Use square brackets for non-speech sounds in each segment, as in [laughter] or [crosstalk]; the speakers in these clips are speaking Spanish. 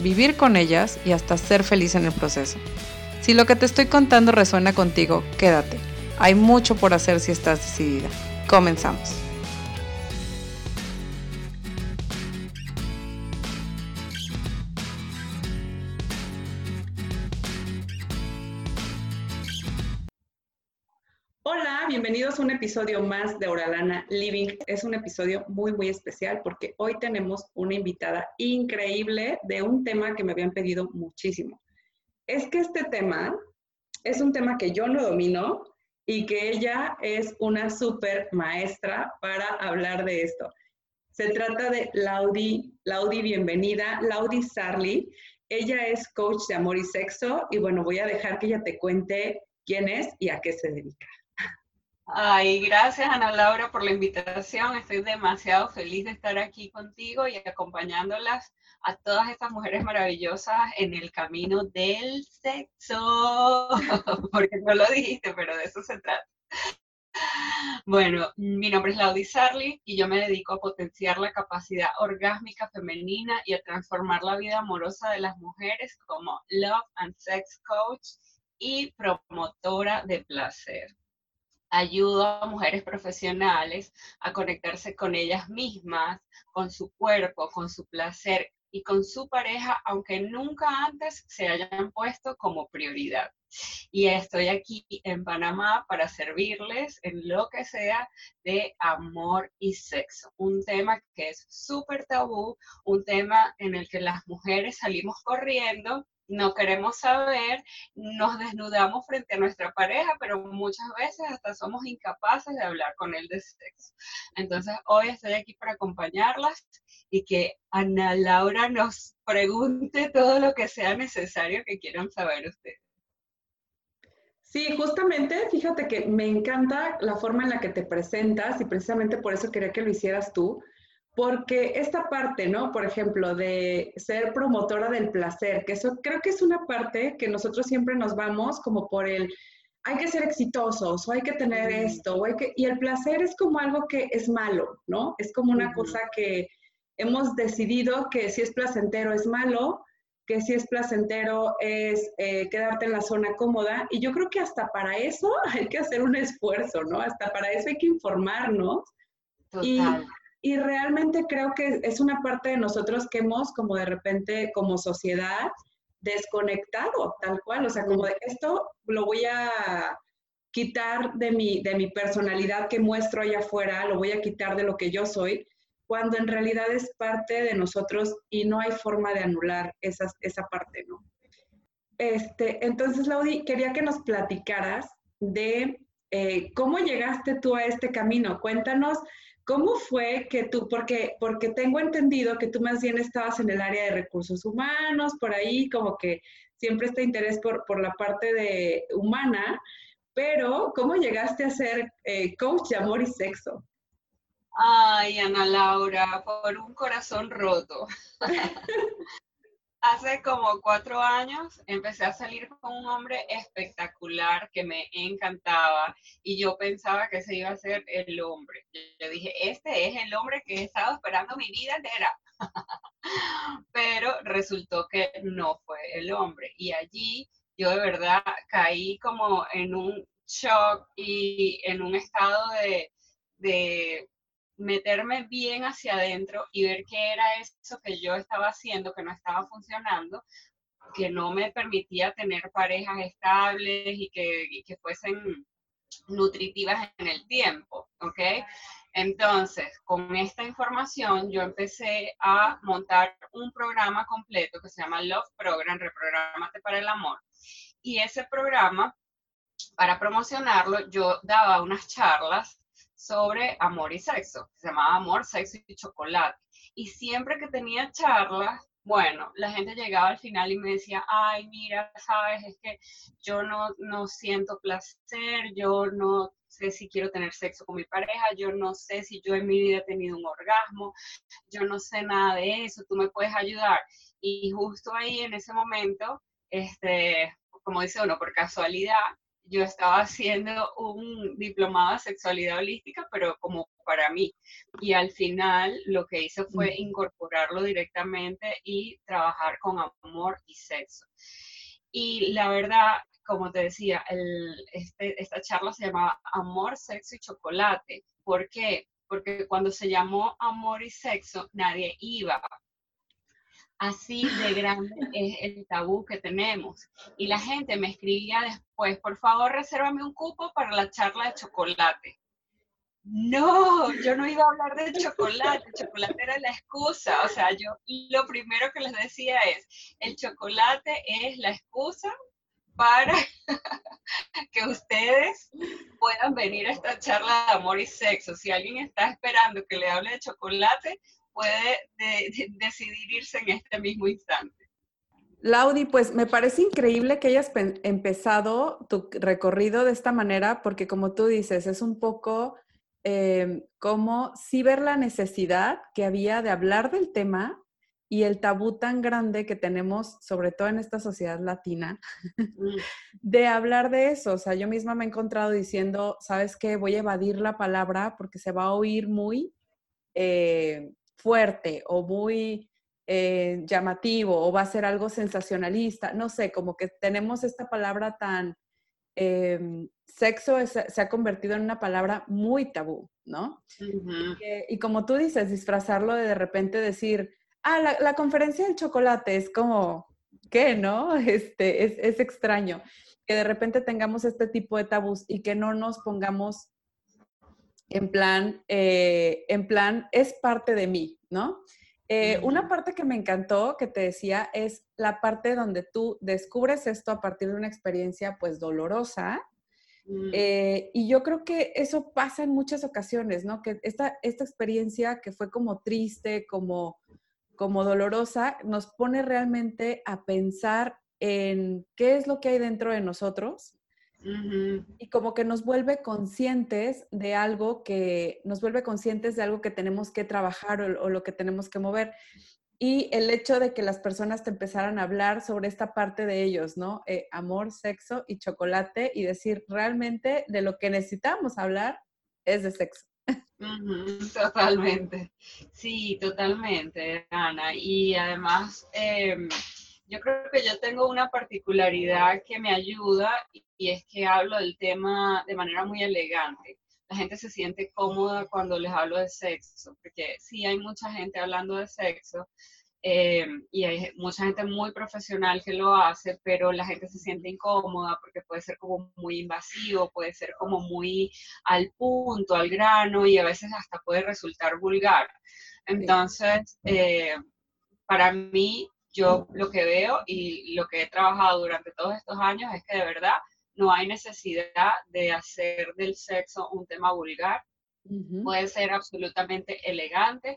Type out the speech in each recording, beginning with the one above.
vivir con ellas y hasta ser feliz en el proceso. Si lo que te estoy contando resuena contigo, quédate. Hay mucho por hacer si estás decidida. Comenzamos. Bienvenidos a un episodio más de Oralana Living. Es un episodio muy, muy especial porque hoy tenemos una invitada increíble de un tema que me habían pedido muchísimo. Es que este tema es un tema que yo no domino y que ella es una súper maestra para hablar de esto. Se trata de Laudi, Laudi, bienvenida, Laudi Sarli. Ella es coach de amor y sexo y bueno, voy a dejar que ella te cuente quién es y a qué se dedica. Ay, gracias Ana Laura por la invitación. Estoy demasiado feliz de estar aquí contigo y acompañándolas a todas estas mujeres maravillosas en el camino del sexo, [laughs] porque no lo dijiste, pero de eso se trata. Bueno, mi nombre es Laudi Sarli y yo me dedico a potenciar la capacidad orgásmica femenina y a transformar la vida amorosa de las mujeres como Love and Sex Coach y promotora de placer ayudo a mujeres profesionales a conectarse con ellas mismas, con su cuerpo, con su placer y con su pareja, aunque nunca antes se hayan puesto como prioridad. Y estoy aquí en Panamá para servirles en lo que sea de amor y sexo. Un tema que es súper tabú, un tema en el que las mujeres salimos corriendo no queremos saber, nos desnudamos frente a nuestra pareja, pero muchas veces hasta somos incapaces de hablar con él de sexo. Entonces, hoy estoy aquí para acompañarlas y que Ana Laura nos pregunte todo lo que sea necesario que quieran saber ustedes. Sí, justamente, fíjate que me encanta la forma en la que te presentas y precisamente por eso quería que lo hicieras tú, porque esta parte, ¿no? Por ejemplo, de ser promotora del placer, que eso creo que es una parte que nosotros siempre nos vamos como por el, hay que ser exitosos, o hay que tener esto, o hay que, y el placer es como algo que es malo, ¿no? Es como una cosa que hemos decidido que si es placentero es malo, que si es placentero es eh, quedarte en la zona cómoda, y yo creo que hasta para eso [laughs] hay que hacer un esfuerzo, ¿no? Hasta para eso hay que informarnos. Total. Y realmente creo que es una parte de nosotros que hemos como de repente como sociedad desconectado, tal cual. O sea, como de esto lo voy a quitar de mi, de mi personalidad que muestro allá afuera, lo voy a quitar de lo que yo soy, cuando en realidad es parte de nosotros y no hay forma de anular esa, esa parte, ¿no? Este, entonces, Laudi, quería que nos platicaras de eh, cómo llegaste tú a este camino. Cuéntanos ¿Cómo fue que tú, porque, porque tengo entendido que tú más bien estabas en el área de recursos humanos, por ahí como que siempre este interés por, por la parte de humana, pero ¿cómo llegaste a ser eh, coach de amor y sexo? Ay, Ana Laura, por un corazón roto. [laughs] Hace como cuatro años empecé a salir con un hombre espectacular que me encantaba y yo pensaba que ese iba a ser el hombre. Yo dije, este es el hombre que he estado esperando mi vida entera. [laughs] Pero resultó que no fue el hombre. Y allí yo de verdad caí como en un shock y en un estado de, de meterme bien hacia adentro y ver qué era eso que yo estaba haciendo, que no estaba funcionando, que no me permitía tener parejas estables y que, que fuesen nutritivas en el tiempo, ¿ok? Entonces, con esta información yo empecé a montar un programa completo que se llama Love Program, Reprogramate para el Amor. Y ese programa, para promocionarlo, yo daba unas charlas sobre amor y sexo. Se llamaba Amor, Sexo y Chocolate. Y siempre que tenía charlas, Bueno, la gente llegaba al final y me decía, ay, mira, sabes, es que yo no, no siento placer, yo no sé si quiero tener sexo con mi pareja, yo no sé si yo en mi vida he tenido un orgasmo, yo no sé nada de eso, tú me puedes ayudar. Y justo ahí en ese momento, este, como dice uno, por casualidad, yo estaba haciendo un diplomado de sexualidad holística, pero como para mí. Y al final lo que hice fue incorporarlo directamente y trabajar con amor y sexo. Y la verdad, como te decía, este, esta charla se llamaba Amor, Sexo y Chocolate. ¿Por qué? Porque cuando se llamó Amor y Sexo, nadie iba. Así de grande es el tabú que tenemos. Y la gente me escribía después, por favor, resérvame un cupo para la charla de chocolate. No, yo no iba a hablar de chocolate, el chocolate era la excusa. O sea, yo lo primero que les decía es, el chocolate es la excusa para [laughs] que ustedes puedan venir a esta charla de amor y sexo. Si alguien está esperando que le hable de chocolate, puede decidir irse en este mismo instante. Laudi, pues me parece increíble que hayas empezado tu recorrido de esta manera, porque como tú dices, es un poco eh, como sí ver la necesidad que había de hablar del tema y el tabú tan grande que tenemos, sobre todo en esta sociedad latina, mm. de hablar de eso. O sea, yo misma me he encontrado diciendo, ¿sabes qué? Voy a evadir la palabra porque se va a oír muy eh, fuerte o muy eh, llamativo o va a ser algo sensacionalista. No sé, como que tenemos esta palabra tan... Em, sexo se ha convertido en una palabra muy tabú, ¿no? y, como tú dices, disfrazarlo de de repente decir, ah, la, conferencia del chocolate es como, ¿qué, no? [laughs] Este, es, es extraño que de repente tengamos este tipo de tabús y que no nos pongamos en plan, eh, en plan, es parte de mí, ¿no? Eh, una parte que me encantó, que te decía, es la parte donde tú descubres esto a partir de una experiencia pues dolorosa. Mm. Eh, y yo creo que eso pasa en muchas ocasiones, ¿no? Que esta, esta experiencia que fue como triste, como como dolorosa, nos pone realmente a pensar en qué es lo que hay dentro de nosotros y como que nos vuelve conscientes de algo que nos vuelve conscientes de algo que tenemos que trabajar o, lo que tenemos que mover. Y el hecho de que las personas te empezaran a hablar sobre esta parte de ellos, ¿no? Eh, amor, sexo y chocolate y decir realmente de lo que necesitamos hablar es de sexo totalmente, sí, totalmente, Ana. Y además, em, yo creo que yo tengo una particularidad que me ayuda y es que hablo del tema de manera muy elegante. La gente se siente cómoda cuando les hablo de sexo, porque sí hay mucha gente hablando de sexo, eh, y hay mucha gente muy profesional que lo hace, pero la gente se siente incómoda porque puede ser como muy invasivo, puede ser como muy al punto, al grano y a veces hasta puede resultar vulgar. Entonces, eh, para mí, yo lo que veo y lo que he trabajado durante todos estos años es que de verdad no hay necesidad de hacer del sexo un tema vulgar. Puede ser absolutamente elegante,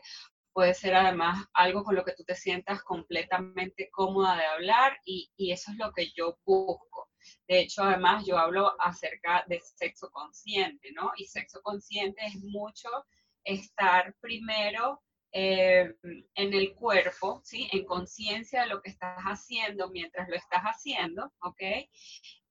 puede ser además algo con lo que tú te sientas completamente cómoda de hablar y, eso es lo que yo busco. De hecho, además, yo hablo acerca de sexo consciente, ¿no? Y sexo consciente es mucho estar primero eh, en el cuerpo, ¿sí? En conciencia de lo que estás haciendo mientras lo estás haciendo, ¿ok?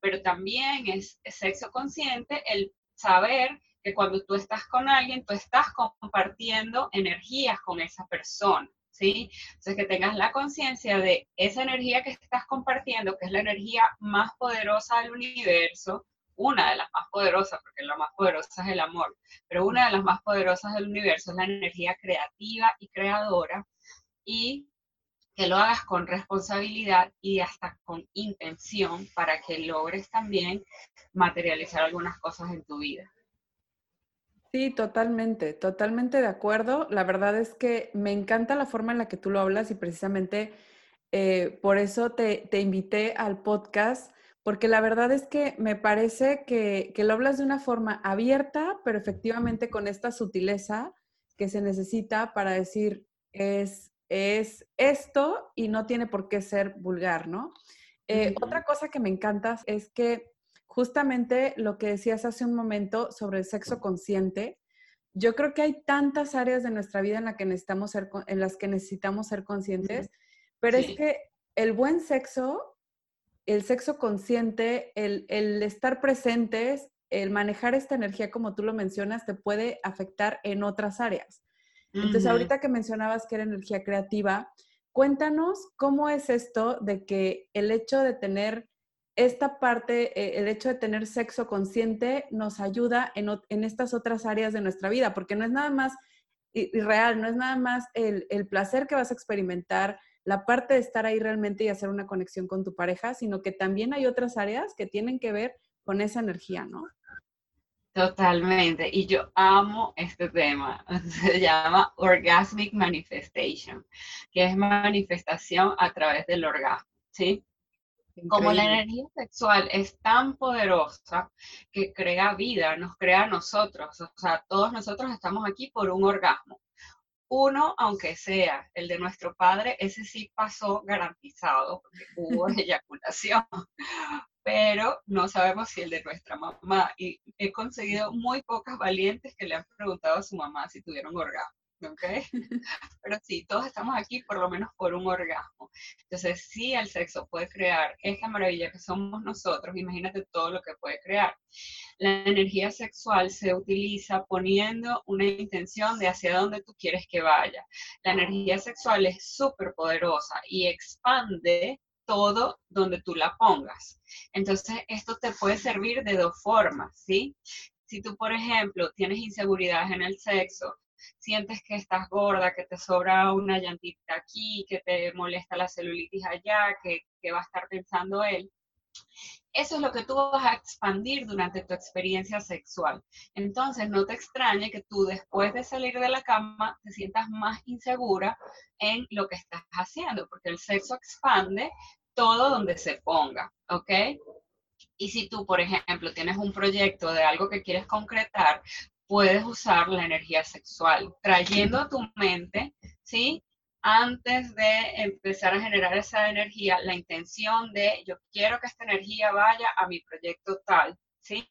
Pero también es sexo consciente el saber que cuando tú estás con alguien, tú estás compartiendo energías con esa persona, ¿sí? Entonces, que tengas la conciencia de esa energía que estás compartiendo, que es la energía más poderosa del universo, una de las más poderosas, porque la más poderosa es el amor, pero una de las más poderosas del universo es la energía creativa y creadora, y que lo hagas con responsabilidad y hasta con intención para que logres también materializar algunas cosas en tu vida. Sí, totalmente, totalmente de acuerdo. La verdad es que me encanta la forma en la que tú lo hablas y precisamente eh, por eso te, invité al podcast, porque la verdad es que me parece que, que lo hablas de una forma abierta, pero efectivamente con esta sutileza que se necesita para decir es es esto y no tiene por qué ser vulgar, ¿no? Eh, otra cosa que me encanta es que justamente lo que decías hace un momento sobre el sexo consciente, yo creo que hay tantas áreas de nuestra vida en, la que necesitamos ser, en las que necesitamos ser conscientes, pero es que el buen sexo, el sexo consciente, el, el estar presentes, el manejar esta energía como tú lo mencionas, te puede afectar en otras áreas. Entonces, ahorita que mencionabas que era energía creativa, cuéntanos cómo es esto de que el hecho de tener esta parte, eh, el hecho de tener sexo consciente nos ayuda en, en, estas otras áreas de nuestra vida, porque no es nada más real, no es nada más el, el, placer que vas a experimentar, la parte de estar ahí realmente y hacer una conexión con tu pareja, sino que también hay otras áreas que tienen que ver con esa energía, ¿no? Totalmente. Y yo amo este tema. [laughs] Se llama Orgasmic Manifestation, que es manifestación a través del orgasmo, ¿sí? Como la energía sexual es tan poderosa que crea vida, nos crea a nosotros. O sea, todos nosotros estamos aquí por un orgasmo. Uno, aunque sea el de nuestro padre, ese sí pasó garantizado, porque hubo [laughs] eyaculación pero no sabemos si el de nuestra mamá. Y he conseguido muy pocas valientes que le han preguntado a su mamá si tuvieron orgasmo. ¿Ok? [laughs] Pero sí, todos estamos aquí por lo menos por un orgasmo. Entonces, sí, el sexo puede crear esta maravilla que somos nosotros, imagínate todo lo que puede crear. La energía sexual se utiliza poniendo una intención de hacia dónde tú quieres que vaya. La energía sexual es súper poderosa y expande todo donde tú la pongas. Entonces, esto te puede servir de dos formas, ¿sí? Si tú, por ejemplo, tienes inseguridades en el sexo, sientes que estás gorda, que te sobra una llantita aquí, que te molesta la celulitis allá, que, que va a estar pensando él, eso es lo que tú vas a expandir durante tu experiencia sexual. Entonces, no te extrañe que tú después de salir de la cama te sientas más insegura en lo que estás haciendo, porque el sexo expande todo donde se ponga, ¿ok? Y si tú, por ejemplo, tienes un proyecto de algo que quieres concretar, puedes usar la energía sexual, trayendo a tu mente, ¿sí? antes de empezar a generar esa energía, la intención de yo quiero que esta energía vaya a mi proyecto tal, ¿sí?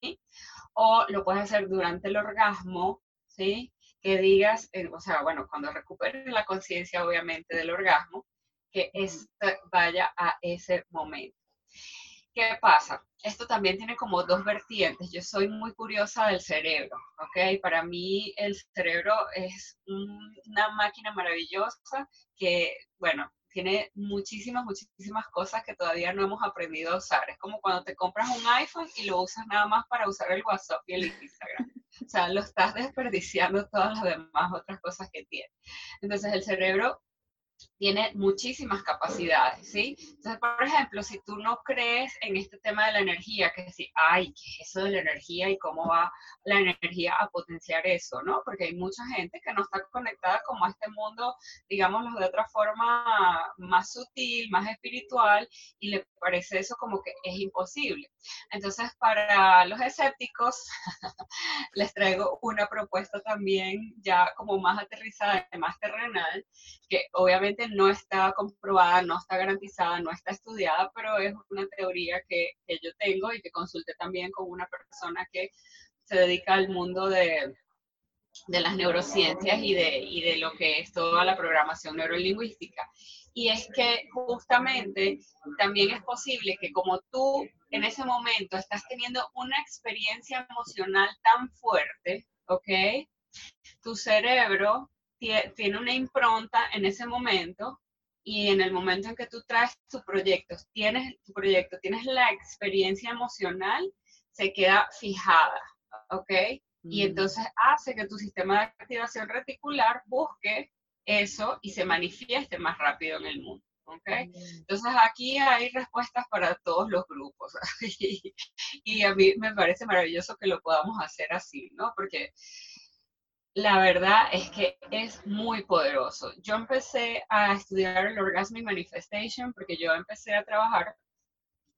O lo puedes hacer durante el orgasmo, ¿sí? Que digas, eh, o sea, bueno, cuando recuperes la conciencia, obviamente, del orgasmo, que esta vaya a ese momento. ¿Qué pasa? Esto también tiene como dos vertientes. Yo soy muy curiosa del cerebro, ¿ok? Para mí el cerebro es una máquina maravillosa que, bueno, tiene muchísimas, muchísimas cosas que todavía no hemos aprendido a usar. Es como cuando te compras un iPhone y lo usas nada más para usar el WhatsApp y el Instagram. O sea, lo estás desperdiciando todas las demás otras cosas que tiene. Entonces, el cerebro tiene muchísimas capacidades, ¿sí? Entonces, por ejemplo, si tú no crees en este tema de la energía, que decir, ay, ¿qué es eso de la energía y cómo va la energía a potenciar eso, ¿no? Porque hay mucha gente que no está conectada como a este mundo, digámoslo de otra forma, más sutil, más espiritual, y le parece eso como que es imposible. Entonces, para los escépticos, [laughs] les traigo una propuesta también ya como más aterrizada, más terrenal, que obviamente no está comprobada, no está garantizada, no está estudiada, pero es una teoría que, yo tengo y que consulté también con una persona que se dedica al mundo de, las neurociencias y de, y de lo que es toda la programación neurolingüística. Y es que justamente también es posible que como tú en ese momento estás teniendo una experiencia emocional tan fuerte, ¿ok? Tu cerebro tiene una impronta en ese momento y en el momento en que tú traes tu proyecto, tienes tu proyecto, tienes la experiencia emocional, se queda fijada, ¿ok? Y mm. entonces hace que tu sistema de activación reticular busque eso y se manifieste más rápido en el mundo. ¿ok? Mm. Entonces aquí hay respuestas para todos los grupos [laughs] y, a mí me parece maravilloso que lo podamos hacer así, ¿no? Porque la verdad es que es muy poderoso. Yo empecé a estudiar el Orgasmic Manifestation porque yo empecé a trabajar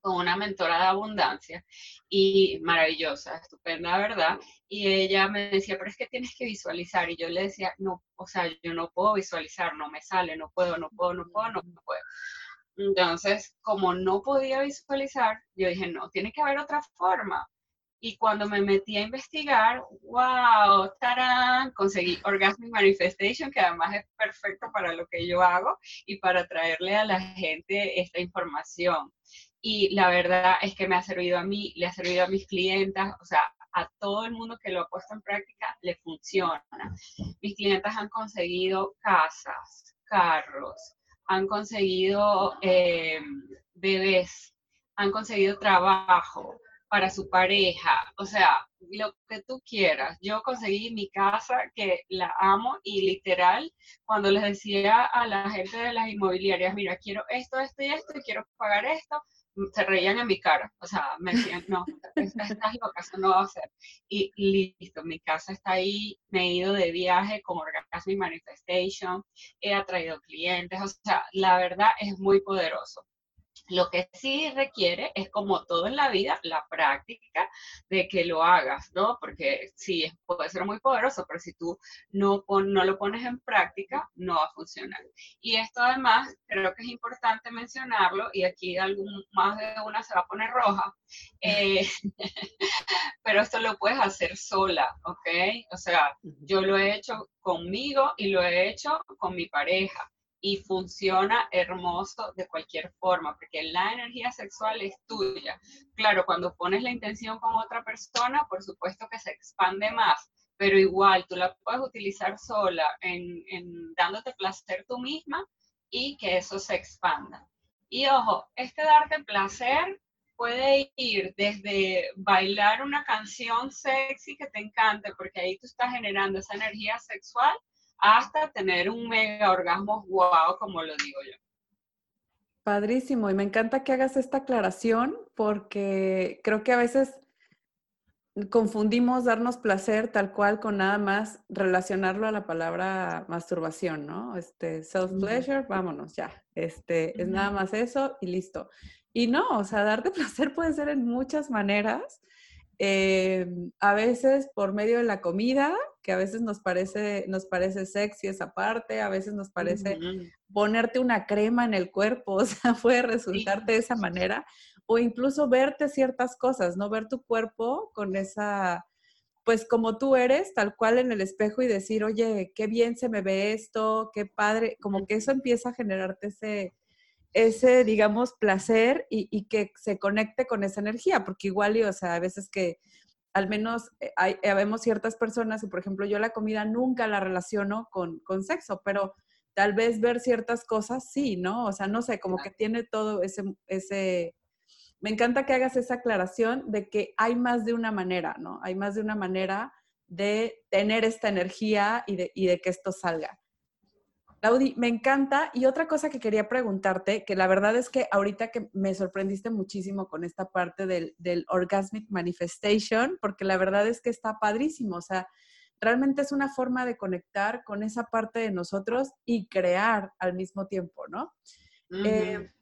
con una mentora de abundancia y maravillosa, estupenda, ¿verdad? Y ella me decía, pero es que tienes que visualizar. Y yo le decía, no, o sea, yo no puedo visualizar, no me sale, no puedo, no puedo, no puedo, no puedo. Entonces, como no podía visualizar, yo dije, no, tiene que haber otra forma. Y cuando me metí a investigar, wow, tarán, conseguí Orgasmic Manifestation, que además es perfecto para lo que yo hago y para traerle a la gente esta información. Y la verdad es que me ha servido a mí, le ha servido a mis clientas, o sea, a todo el mundo que lo ha puesto en práctica, le funciona. Mis clientas han conseguido casas, carros, han conseguido eh, bebés, han conseguido trabajo, para su pareja, o sea, lo que tú quieras. Yo conseguí mi casa que la amo y literal, cuando les decía a la gente de las inmobiliarias, mira, quiero esto, esto y esto, y quiero pagar esto, se reían en mi cara, o sea, me decían, no, estás loca, eso no va a ser. Y listo, mi casa está ahí, me he ido de viaje con Orgasmic Manifestation, he atraído clientes, o sea, la verdad es muy poderoso. Lo que sí requiere es, como todo en la vida, la práctica de que lo hagas, ¿no? Porque sí, puede ser muy poderoso, pero si tú no, no lo pones en práctica, no va a funcionar. Y esto además creo que es importante mencionarlo, y aquí algún, más de una se va a poner roja, [laughs] eh, [laughs] pero esto lo puedes hacer sola, ¿ok? O sea, yo lo he hecho conmigo y lo he hecho con mi pareja y funciona hermoso de cualquier forma, porque la energía sexual es tuya. Claro, cuando pones la intención con otra persona, por supuesto que se expande más, pero igual tú la puedes utilizar sola en, en dándote placer tú misma y que eso se expanda. Y ojo, este darte placer puede ir desde bailar una canción sexy que te encante, porque ahí tú estás generando esa energía sexual, hasta tener un mega orgasmo guau, como lo digo yo. Padrísimo, y me encanta que hagas esta aclaración porque creo que a veces confundimos darnos placer tal cual con nada más relacionarlo a la palabra masturbación, ¿no? Este, self-pleasure, vámonos, ya. Este, es nada más eso y listo. Y no, o sea, darte [laughs] placer puede ser en muchas maneras Em, a veces por medio de la comida, que a veces nos parece, nos parece sexy esa parte, a veces nos parece ponerte una crema en el cuerpo, [laughs] o sea, puede resultarte de esa manera, o incluso verte ciertas cosas, ¿no? Ver tu cuerpo con esa, pues como tú eres, tal cual en el espejo y decir, oye, qué bien se me ve esto, qué padre, como que eso empieza a generarte ese, ese, digamos, placer y, que se conecte con esa energía, porque igual, y, o sea, a veces que al menos eh, hay, vemos ciertas personas, y por ejemplo, yo la comida nunca la relaciono con, con sexo, pero tal vez ver ciertas cosas sí, ¿no? O sea, no sé, como que tiene todo ese, ese, me encanta que hagas esa aclaración de que hay más de una manera, ¿no? Hay más de una manera de tener esta energía y de, y de que esto salga. Claudi, me encanta. Y otra cosa que quería preguntarte, que la verdad es que ahorita que me sorprendiste muchísimo con esta parte del, Orgasmic Manifestation, porque la verdad es que está padrísimo. O sea, realmente es una forma de conectar con esa parte de nosotros y crear al mismo tiempo, ¿no? Eh,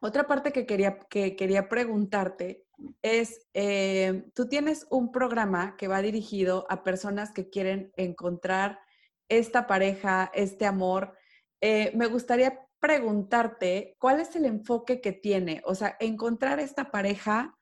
otra parte que quería, que quería preguntarte es, eh, tú tienes un programa que va dirigido a personas que quieren encontrar esta pareja, este amor. Eh, me gustaría preguntarte, ¿cuál es el enfoque que tiene? O sea, encontrar esta pareja,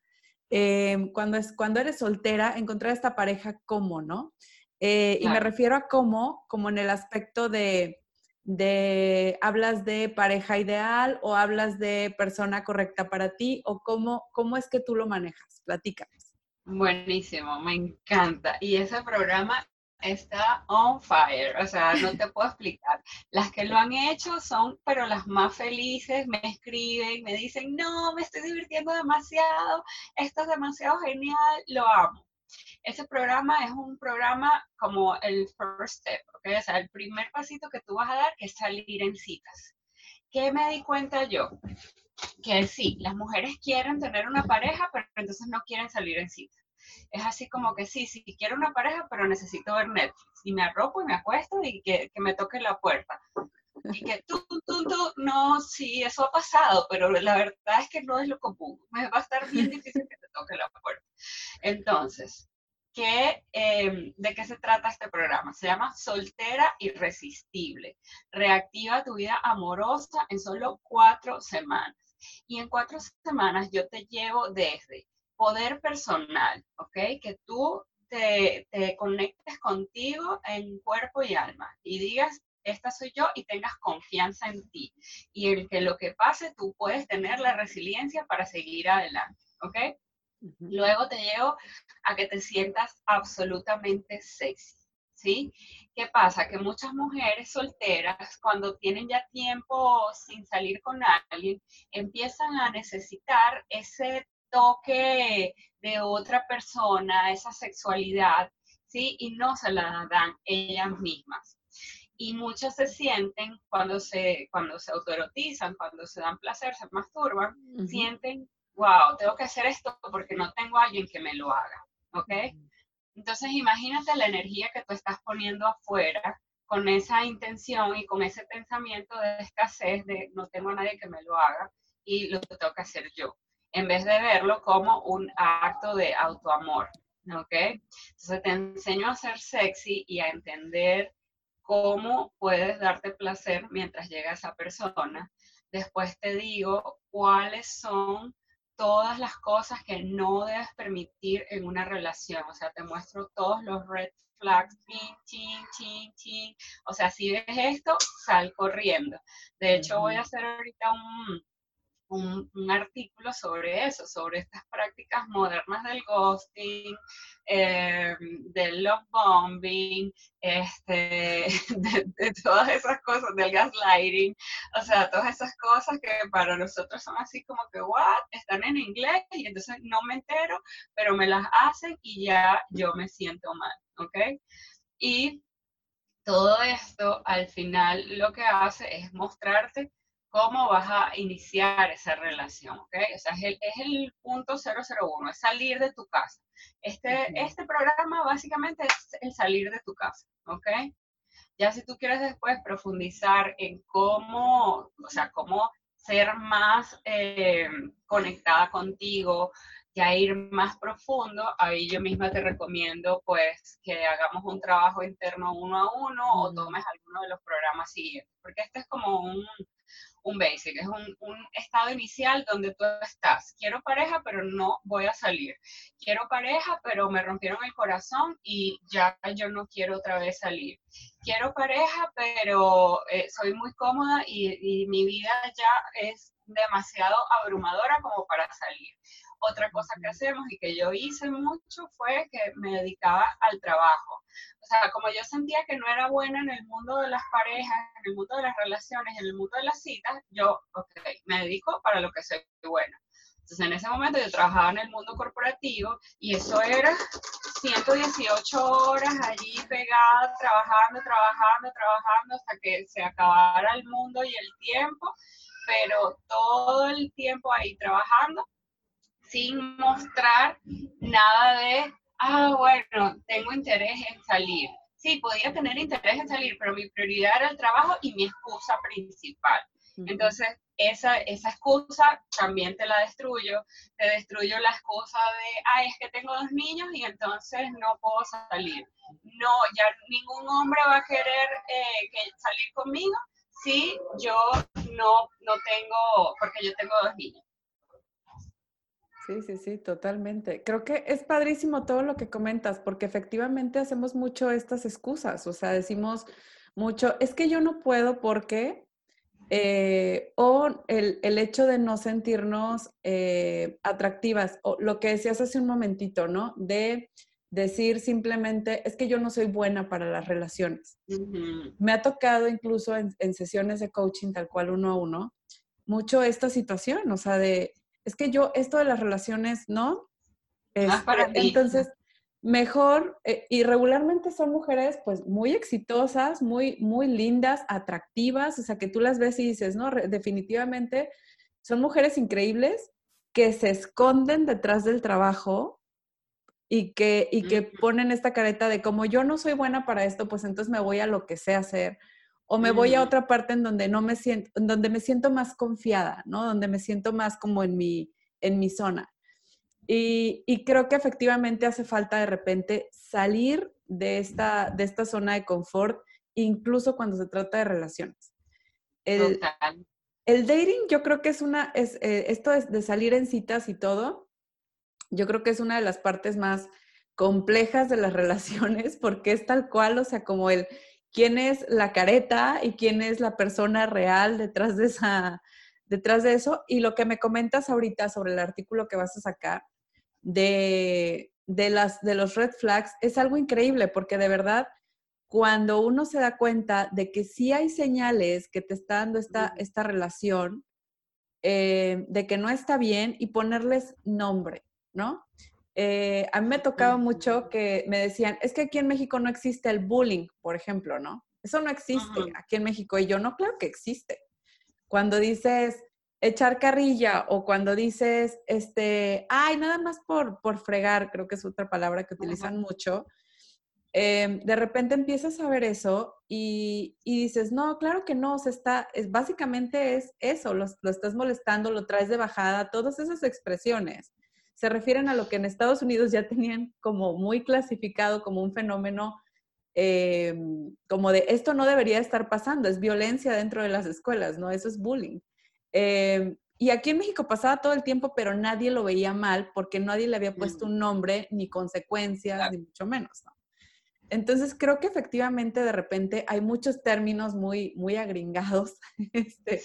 em, cuando, es, cuando eres soltera, encontrar esta pareja, ¿cómo, no? Eh, y me refiero a cómo, como en el aspecto de, de, hablas de pareja ideal o hablas de persona correcta para ti o cómo, cómo es que tú lo manejas. Platícanos. Buenísimo, me encanta. Y ese programa está on fire, o sea, no te puedo explicar. Las que lo han hecho son, pero las más felices, me escriben, me dicen, no, me estoy divirtiendo demasiado, esto es demasiado genial, lo amo. Ese programa es un programa como el first step, ¿ok? O sea, el primer pasito que tú vas a dar es salir en citas. ¿Qué me di cuenta yo? Que sí, las mujeres quieren tener una pareja, pero entonces no quieren salir en citas es así como que sí, sí, quiero una pareja, pero necesito ver Netflix. Y me arropo y me acuesto y que, me toque la puerta. Y que tú, tú, tú, no, sí, eso ha pasado, pero la verdad es que no es lo común. Me va a estar bien difícil que te toque la puerta. Entonces, ¿qué, em, ¿de qué se trata este programa? Se llama Soltera Irresistible. Reactiva tu vida amorosa en solo cuatro semanas. Y en cuatro semanas yo te llevo desde poder personal, ¿ok? Que tú te, te, conectes contigo en cuerpo y alma y digas, esta soy yo y tengas confianza en ti. Y el que lo que pase, tú puedes tener la resiliencia para seguir adelante, ¿ok? Luego te llevo a que te sientas absolutamente sexy, ¿sí? ¿Qué pasa? Que muchas mujeres solteras, cuando tienen ya tiempo sin salir con alguien, empiezan a necesitar ese toque de otra persona, esa sexualidad, ¿sí? Y no se la dan ellas mismas. Y muchas se sienten cuando se, cuando se autoerotizan, cuando se dan placer, se masturban, sienten, wow, tengo que hacer esto porque no tengo a alguien que me lo haga, ¿ok? Entonces imagínate la energía que tú estás poniendo afuera con esa intención y con ese pensamiento de escasez de no tengo a nadie que me lo haga y lo tengo que hacer yo en vez de verlo como un acto de autoamor, ¿ok? Entonces te enseño a ser sexy y a entender cómo puedes darte placer mientras llega esa persona. Después te digo cuáles son todas las cosas que no debes permitir en una relación. O sea, te muestro todos los red flags, ching, ching, ching, ching. O sea, si ves esto, sal corriendo. De hecho, voy a hacer ahorita un, un, artículo sobre eso, sobre estas prácticas modernas del ghosting, eh, del love bombing, este, [laughs] de, todas esas cosas, del gaslighting, o sea, todas esas cosas que para nosotros son así como que, what, están en inglés y entonces no me entero, pero me las hacen y ya yo me siento mal, ¿ok? Y todo esto al final lo que hace es mostrarte cómo vas a iniciar esa relación, ¿ok? O sea, es el, es el punto 001, es salir de tu casa. Este, este programa básicamente es el salir de tu casa, ¿ok? Ya si tú quieres después profundizar en cómo, o sea, cómo ser más eh, conectada contigo, ya ir más profundo, ahí yo misma te recomiendo pues que hagamos un trabajo interno uno a uno o tomes alguno de los programas siguientes, porque este es como un, un basic, es un, estado inicial donde tú estás. Quiero pareja, pero no voy a salir. Quiero pareja, pero me rompieron el corazón y ya yo no quiero otra vez salir. Quiero pareja, pero eh, soy muy cómoda y mi vida ya es demasiado abrumadora como para salir. Otra cosa que hacemos y que yo hice mucho fue que me dedicaba al trabajo. O sea, como yo sentía que no era buena en el mundo de las parejas, en el mundo de las relaciones, en el mundo de las citas, yo, ok, me dedico para lo que soy buena. Entonces, en ese momento yo trabajaba en el mundo corporativo y eso era 118 horas allí pegada, trabajando, trabajando, trabajando hasta que se acabara el mundo y el tiempo, pero todo el tiempo ahí trabajando sin mostrar nada de, ah, bueno, tengo interés en salir. Sí, podía tener interés en salir, pero mi prioridad era el trabajo y mi excusa principal. Entonces, esa, esa excusa también te la destruyo. Te destruyo la excusa de, ay, es que tengo dos niños y entonces no puedo salir. No, ya ningún hombre va a querer eh, que salir conmigo si yo no, no tengo, porque yo tengo dos niños. Sí, sí, sí, totalmente. Creo que es padrísimo todo lo que comentas, porque efectivamente hacemos mucho estas excusas, o sea, decimos mucho, es que yo no puedo porque, eh, o el, el, hecho de no sentirnos eh, atractivas, o lo que decías hace un momentito, ¿no? De decir simplemente, es que yo no soy buena para las relaciones. Me ha tocado incluso en, en sesiones de coaching tal cual uno a uno, mucho esta situación, o sea, de es que yo esto de las relaciones, ¿no? para este, Entonces, mejor, eh, y regularmente son mujeres pues muy exitosas, muy, muy lindas, atractivas, o sea, que tú las ves y dices, no, definitivamente son mujeres increíbles que se esconden detrás del trabajo y que, y que ponen esta careta de como yo no soy buena para esto, pues entonces me voy a lo que sé hacer o me voy a otra parte en donde no me siento, donde me siento más confiada, ¿no? Donde me siento más como en mi, en mi zona. Y, y, creo que efectivamente hace falta de repente salir de esta, de esta zona de confort, incluso cuando se trata de relaciones. El, el dating yo creo que es una, es, eh, esto es de salir en citas y todo, yo creo que es una de las partes más complejas de las [laughs] relaciones porque es tal cual, o sea, como el quién es la careta y quién es la persona real detrás de esa detrás de eso y lo que me comentas ahorita sobre el artículo que vas a sacar de, de las de los red flags es algo increíble porque de verdad cuando uno se da cuenta de que sí hay señales que te está dando esta, esta relación, eh, de que no está bien y ponerles nombre, ¿no? Eh, a mí me tocaba mucho que me decían, es que aquí en México no existe el bullying, por ejemplo, ¿no? Eso no existe aquí en México. Y yo, no, claro que existe. Cuando dices echar carrilla o cuando dices, este, ay, nada más por, por fregar, creo que es otra palabra que utilizan mucho, Em, de repente empiezas a ver eso y, dices, no, claro que no, se está, es, básicamente es eso, lo, estás molestando, lo traes de bajada, todas esas expresiones se refieren a lo que en Estados Unidos ya tenían como muy clasificado como un fenómeno em, como de esto no debería estar pasando, es violencia dentro de las escuelas, ¿no? Eso es bullying. Em, y aquí en México pasaba todo el tiempo, pero nadie lo veía mal porque nadie le había puesto un nombre ni consecuencias, ni mucho menos, ¿no? Entonces creo que efectivamente de repente hay muchos términos muy, muy agringados [laughs] este,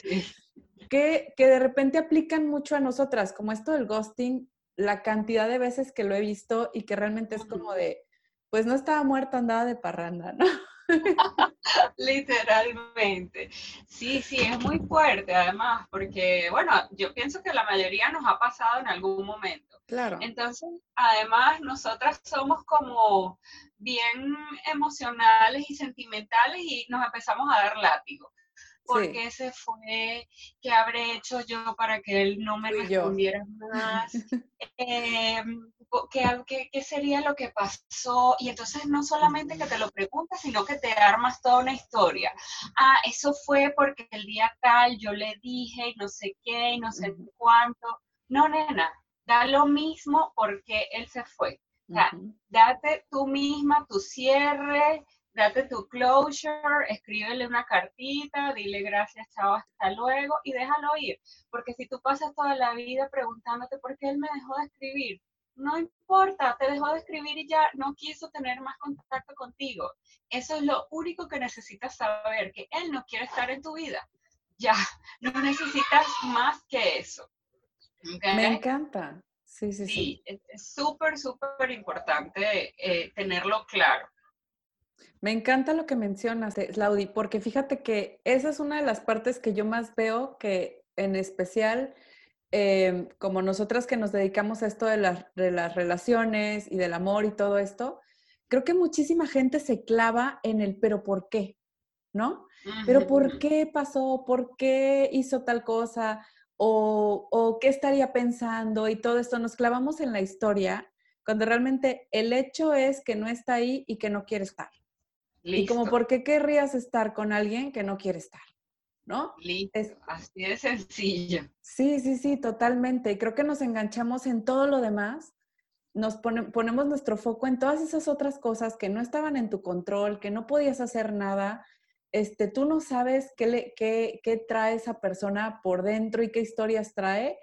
que, que de repente aplican mucho a nosotras, como esto del ghosting, la cantidad de veces que lo he visto y que realmente es como de, pues no estaba muerta, andaba de parranda, ¿no? [laughs] Literalmente. Sí, sí, es muy fuerte además, porque, bueno, yo pienso que la mayoría nos ha pasado en algún momento. Claro. Entonces, además, nosotras somos como bien emocionales y sentimentales y nos empezamos a dar látigo. ¿Por qué se fue? ¿Qué habré hecho yo para que él no me respondiera más? [laughs] Em, ¿qué, qué, sería lo que pasó? Y entonces no solamente que te lo preguntas, sino que te armas toda una historia. Ah, eso fue porque el día tal yo le dije y no sé qué y no sé cuánto. No, nena, da lo mismo porque él se fue. O sea, date tú misma tu cierre, date tu closure, escríbele una cartita, dile gracias, chao, hasta luego y déjalo ir. Porque si tú pasas toda la vida preguntándote por qué él me dejó de escribir, no importa, te dejó de escribir y ya no quiso tener más contacto contigo. Eso es lo único que necesitas saber, que él no quiere estar en tu vida. Ya, no necesitas más que eso. Me encanta. Sí, sí, sí. es súper, súper importante eh, tenerlo claro. Me encanta lo que mencionas, Laudi, porque fíjate que esa es una de las partes que yo más veo que en especial, em, como nosotras que nos dedicamos a esto de, de, las relaciones y del amor y todo esto, creo que muchísima gente se clava en el pero ¿por qué? ¿No? Pero ¿por qué pasó? ¿Por qué hizo tal cosa? O, o qué estaría pensando y todo esto. Nos clavamos en la historia cuando realmente el hecho es que no está ahí y que no quiere estar. Y como, ¿por qué querrías estar con alguien que no quiere estar? ¿No? Es, Así de sencillo. Sí, sí, sí, totalmente. Y creo que nos enganchamos en todo lo demás. Nos ponemos nuestro foco en todas esas otras cosas que no estaban en tu control, que no podías hacer nada. Este, tú no sabes qué, le, qué, qué trae esa persona por dentro y qué historias trae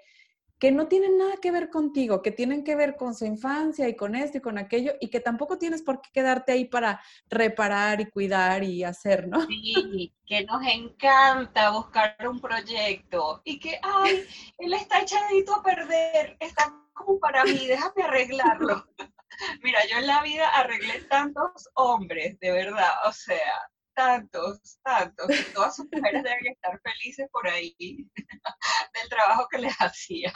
que no tienen nada que ver contigo, que tienen que ver con su infancia y con esto y con aquello, y que tampoco tienes por qué quedarte ahí para reparar y cuidar y hacer, ¿no? Sí, que nos encanta buscar un proyecto y que, ay, él está echadito a perder, está como para mí, déjame arreglarlo. [laughs] Mira, yo en la vida arreglé tantos hombres, de verdad, o sea, tantos, tantos, que todas sus mujeres deben estar felices por ahí [laughs] del trabajo que les hacía.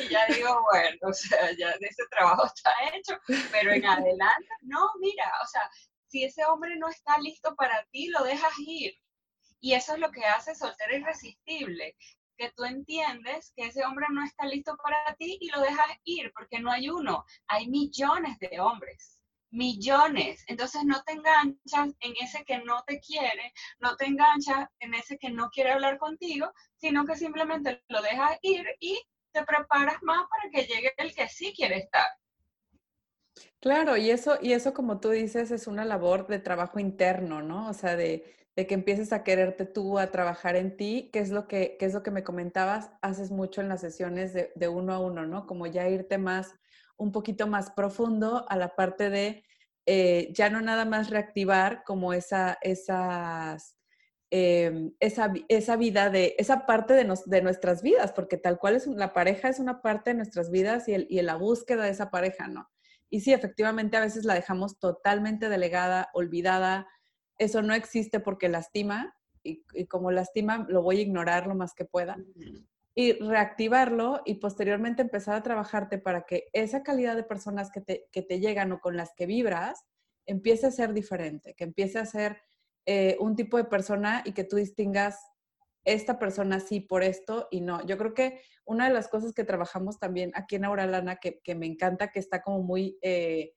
Y ya digo, bueno, o sea, ya ese trabajo está hecho, pero en adelante, no, mira, o sea, si ese hombre no está listo para ti, lo dejas ir. Y eso es lo que hace soltera irresistible, que tú entiendes que ese hombre no está listo para ti y lo dejas ir, porque no hay uno, hay millones de hombres millones. Entonces no te enganchas en ese que no te quiere, no te enganchas en ese que no quiere hablar contigo, sino que simplemente lo dejas ir y te preparas más para que llegue el que sí quiere estar. Claro, y eso, y eso como tú dices, es una labor de trabajo interno, ¿no? O sea, de, que empieces a quererte tú, a trabajar en ti, que es lo que, es lo que me comentabas, haces mucho en las sesiones de, de uno a uno, ¿no? Como ya irte más un poquito más profundo a la parte de eh, ya no nada más reactivar como esa, esas, em, esa, esa, vida de, esa parte de, de, nuestras vidas, porque tal cual es la pareja es una parte de nuestras vidas y, el, y la búsqueda de esa pareja, ¿no? Y sí, efectivamente a veces la dejamos totalmente delegada, olvidada, eso no existe porque lastima y como lastima lo voy a ignorar lo más que pueda y reactivarlo y posteriormente empezar a trabajarte para que esa calidad de personas que te, que te llegan o con las que vibras empiece a ser diferente, que empiece a ser eh, un tipo de persona y que tú distingas esta persona sí por esto y no. Yo creo que una de las cosas que trabajamos también aquí en Auralana, que, que me encanta, que está como muy, eh,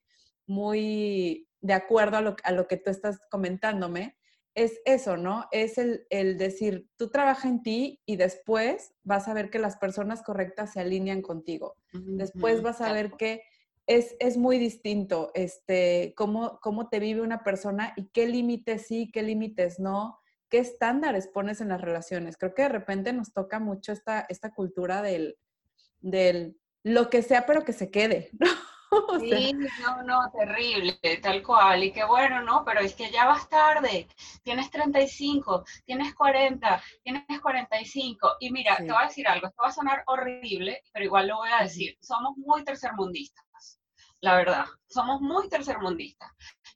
muy de acuerdo a lo, a lo que tú estás comentándome, es eso, ¿no? Es el, decir, tú trabaja en ti y después vas a ver que las personas correctas se alinean contigo. Después vas a ver que es, es, muy distinto este, cómo, cómo te vive una persona y qué límites sí, qué límites no, qué estándares pones en las relaciones. Creo que de repente nos toca mucho esta, esta cultura del, del lo que sea, pero que se quede, [laughs] ¿no? [laughs] Sí, no, no, terrible, tal cual. Y que bueno, no, pero es que ya vas tarde. Tienes 35, tienes 40, tienes 45. Y mira, te voy a decir algo, esto va a sonar horrible, pero igual lo voy a decir. Somos muy tercermundistas la verdad. Somos muy tercermundistas.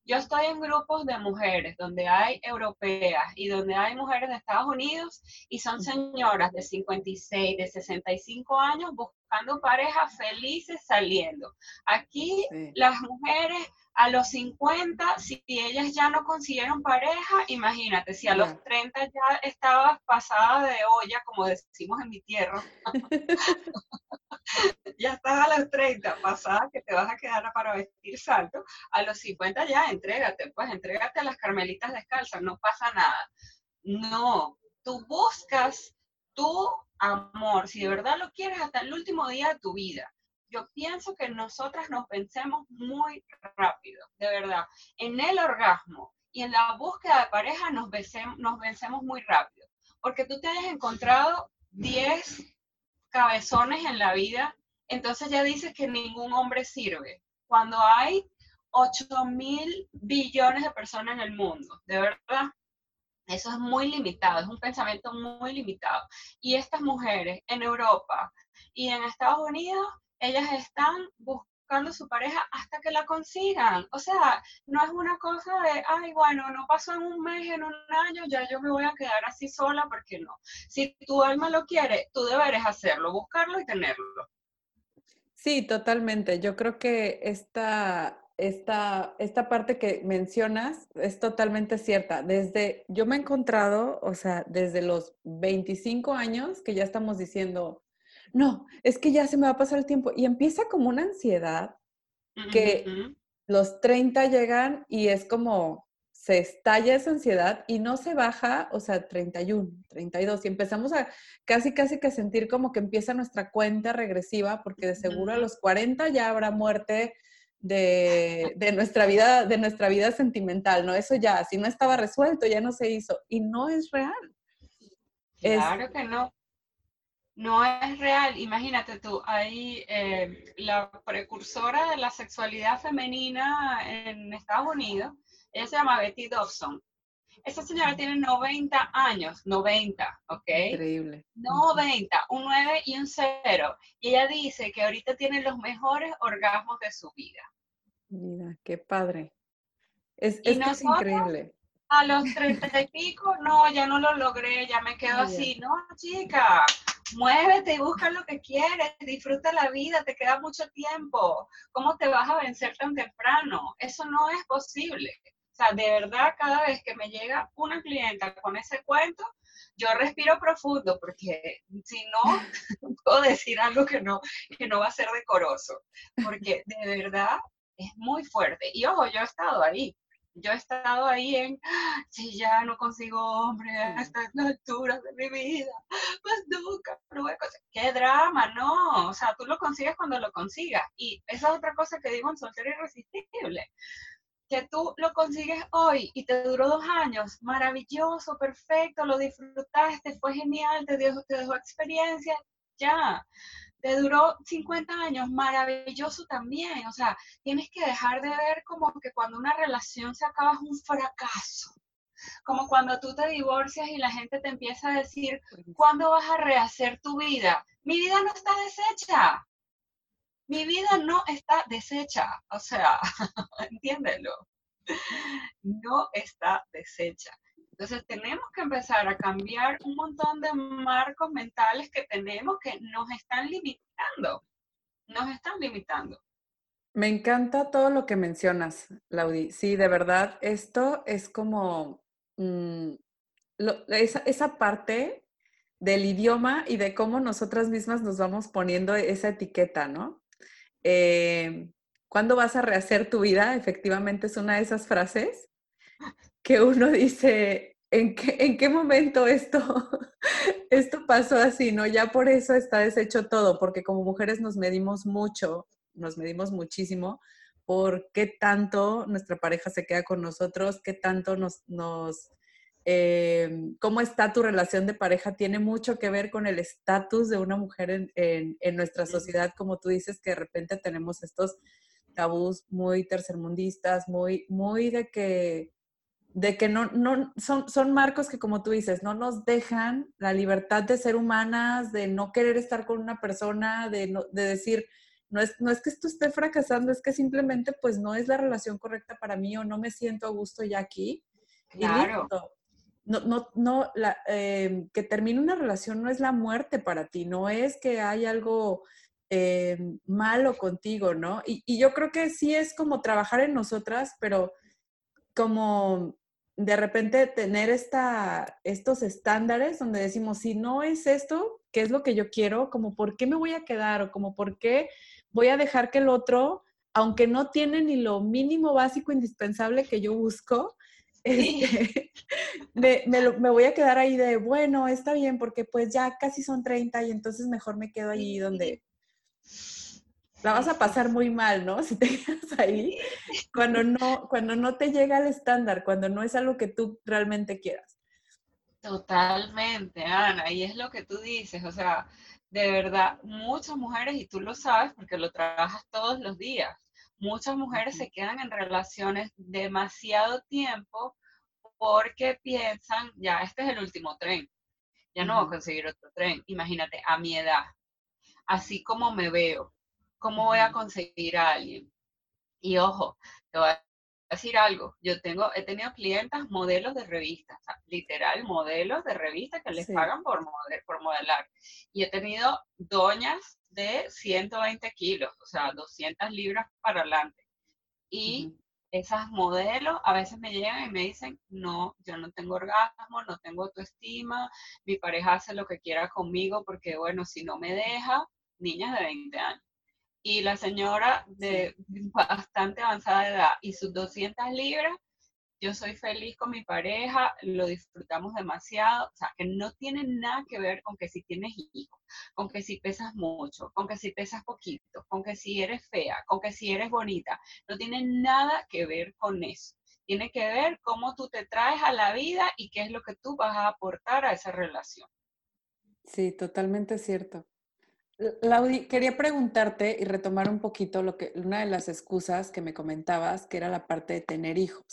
Yo estoy en grupos de mujeres donde hay europeas y donde hay mujeres de Estados Unidos y son señoras de 56, de 65 años buscando parejas felices saliendo. Aquí las mujeres a los 50, si ellas ya no consiguieron pareja, imagínate, si a los 30 ya estabas pasada de olla, como decimos en mi tierra, [laughs] ya estás a los 30, pasada que te vas a quedar para vestir salto, a los 50 ya entrégate, pues entrégate a las carmelitas descalzas, no pasa nada. No, tú buscas tu amor, si de verdad lo quieres hasta el último día de tu vida. Yo pienso que nosotras nos pensemos muy rápido, de verdad. En el orgasmo y en la búsqueda de pareja nos vencemos, nos vencemos muy rápido. Porque tú te hayas encontrado 10 cabezones en la vida, entonces ya dices que ningún hombre sirve. Cuando hay 8 mil billones de personas en el mundo, de verdad. Eso es muy limitado, es un pensamiento muy limitado. Y estas mujeres en Europa y en Estados Unidos ellas están buscando su pareja hasta que la consigan. O sea, no es una cosa de, ay, bueno, no pasó en un mes, en un año, ya yo me voy a quedar así sola, porque no. Si tu alma lo quiere, tú deberes hacerlo, buscarlo y tenerlo. Sí, totalmente. Yo creo que esta, esta, esta parte que mencionas es totalmente cierta. Desde, yo me he encontrado, o sea, desde los 25 años que ya estamos diciendo, no, es que ya se me va a pasar el tiempo. Y empieza como una ansiedad que los 30 llegan y es como se estalla esa ansiedad y no se baja, o sea, 31, 32, y empezamos a casi, casi que sentir como que empieza nuestra cuenta regresiva, porque de seguro a los 40 ya habrá muerte de, de, nuestra vida, de nuestra vida sentimental, ¿no? Eso ya, si no estaba resuelto, ya no se hizo, y no es real. Claro que no no es real. Imagínate tú, hay eh, la precursora de la sexualidad femenina en Estados Unidos, ella se llama Betty Dobson. Esa señora tiene 90 años, 90, ¿ok? Increíble. 90, un 9 y un 0. Y ella dice que ahorita tiene los mejores orgasmos de su vida. Mira, qué padre. Es, es, es increíble. A los 30 y pico, no, ya no lo logré, ya me quedo así. No, chica, muévete y busca lo que quieres, disfruta la vida, te queda mucho tiempo. ¿Cómo te vas a vencer tan temprano? Eso no es posible. O sea, de verdad, cada vez que me llega una clienta con ese cuento, yo respiro profundo porque si no, [laughs] puedo decir algo que no, que no va a ser decoroso. Porque de verdad, es muy fuerte. Y ojo, yo he estado ahí. Yo he estado ahí en, si ya no consigo hombre a estas alturas de mi vida, pues nunca voy a ¡Qué drama! No, o sea, tú lo consigues cuando lo consigas. Y esa es otra cosa que digo en Soltero Irresistible que tú lo consigues hoy y te duró dos años, maravilloso, perfecto, lo disfrutaste, fue genial, te dejó, te dejó experiencia, ya. Te duró 50 años, maravilloso también. O sea, tienes que dejar de ver como que cuando una relación se acaba es un fracaso. Como cuando tú te divorcias y la gente te empieza a decir, ¿cuándo vas a rehacer tu vida? Mi vida no está deshecha mi vida no está deshecha, o sea, [laughs] entiéndelo, no está deshecha. Entonces tenemos que empezar a cambiar un montón de marcos mentales que tenemos que nos están limitando, nos están limitando. Me encanta todo lo que mencionas, Laudi. Sí, de verdad, esto es como mm, esa, parte del idioma y de cómo nosotras mismas nos vamos poniendo esa etiqueta, ¿no? Eh, ¿cuándo vas a rehacer tu vida? Efectivamente es una de esas frases que uno dice, ¿en qué, en qué momento esto, [laughs] esto pasó así? ¿no? Ya por eso está deshecho todo, porque como mujeres nos medimos mucho, nos medimos muchísimo por qué tanto nuestra pareja se queda con nosotros, qué tanto nos, nos eh, cómo está tu relación de pareja tiene mucho que ver con el estatus de una mujer en, nuestra sociedad, como tú dices, que de repente tenemos estos tabús muy tercermundistas, muy, muy de que, de que no, no, son, son marcos que, como tú dices, no nos dejan la libertad de ser humanas, de no querer estar con una persona, de, de decir, no es, no es que esto esté fracasando, es que simplemente pues no es la relación correcta para mí o no me siento a gusto ya aquí. Claro no, no, no, la, em, que termine una relación no es la muerte para ti, no es que hay algo em, malo contigo, ¿no? Y, y, yo creo que sí es como trabajar en nosotras, pero como de repente tener esta, estos estándares donde decimos, si no es esto, ¿qué es lo que yo quiero? Como, ¿por qué me voy a quedar? O como, ¿por qué voy a dejar que el otro, aunque no tiene ni lo mínimo básico indispensable que yo busco, [laughs] este, me, voy a quedar ahí de, bueno, está bien, porque pues ya casi son 30 y entonces mejor me quedo ahí donde la vas a pasar muy mal, ¿no? [laughs] Si te quedas ahí, cuando no, cuando no te llega el estándar, cuando no es algo que tú realmente quieras. Totalmente, Ana, y es lo que tú dices, o sea, de verdad, muchas mujeres, y tú lo sabes porque lo trabajas todos los días, muchas mujeres se quedan en relaciones demasiado tiempo porque piensan, ya este es el último tren, ya no voy a conseguir otro tren. Imagínate, a mi edad, así como me veo, ¿cómo voy a conseguir a alguien? Y ojo, te voy a decir algo, yo tengo, he tenido clientas modelos de revistas, literal, modelos de revistas que les pagan por, por modelar. Y he tenido doñas de 120 kilos, o sea, 200 libras para adelante. Y esas modelos a veces me llegan y me dicen, no, yo no tengo orgasmo, no tengo autoestima, mi pareja hace lo que quiera conmigo porque, bueno, si no me deja, niñas de 20 años. Y la señora de [laughs] bastante avanzada edad y sus 200 libras yo soy feliz con mi pareja, lo disfrutamos demasiado, o sea, que no tiene nada que ver con que si tienes hijos, con que si pesas mucho, con que si pesas poquito, con que si eres fea, con que si eres bonita, no tiene nada que ver con eso. Tiene que ver cómo tú te traes a la vida y qué es lo que tú vas a aportar a esa relación. Sí, totalmente cierto. Laudi, quería preguntarte y retomar un poquito lo que una de las excusas que me comentabas, que era la parte de tener hijos.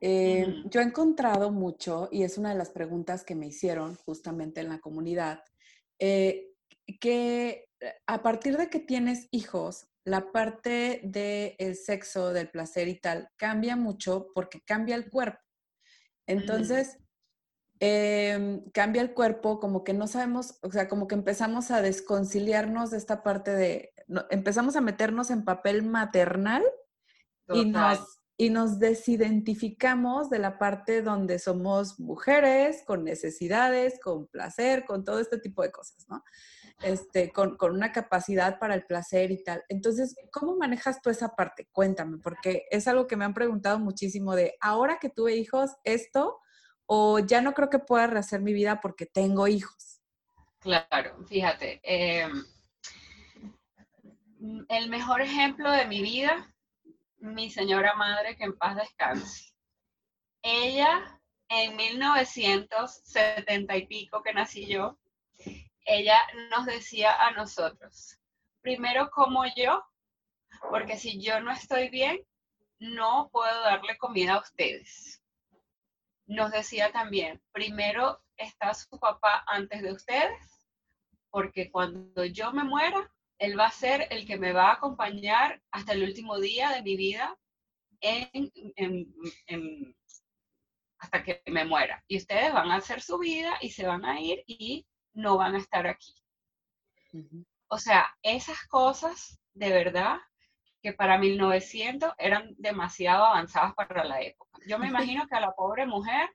Eh, yo he encontrado mucho, y es una de las preguntas que me hicieron justamente en la comunidad, eh, que eh, a partir de que tienes hijos, la parte del sexo, del placer y tal, cambia mucho porque cambia el cuerpo. Entonces, em, cambia el cuerpo, como que no sabemos, o sea, como que empezamos a desconciliarnos de esta parte de, empezamos a meternos en papel maternal y nos, y nos desidentificamos de la parte donde somos mujeres, con necesidades, con placer, con todo este tipo de cosas, ¿no? Este, con, con, una capacidad para el placer y tal. Entonces, ¿cómo manejas tú esa parte? Cuéntame, porque es algo que me han preguntado muchísimo de, ahora que tuve hijos, esto, o ya no creo que pueda rehacer mi vida porque tengo hijos. Claro, fíjate, em, el mejor ejemplo de mi vida, mi señora madre, que en paz descanse. Ella, en 1970 y pico que nací yo, ella nos decía a nosotros, primero como yo, porque si yo no estoy bien, no puedo darle comida a ustedes. Nos decía también, primero está su papá antes de ustedes, porque cuando yo me muera, él va a ser el que me va a acompañar hasta el último día de mi vida hasta que me muera. Y ustedes van a hacer su vida y se van a ir y no van a estar aquí. O sea, esas cosas de verdad que para 1900 eran demasiado avanzadas para la época. Yo me [laughs] imagino que a la pobre mujer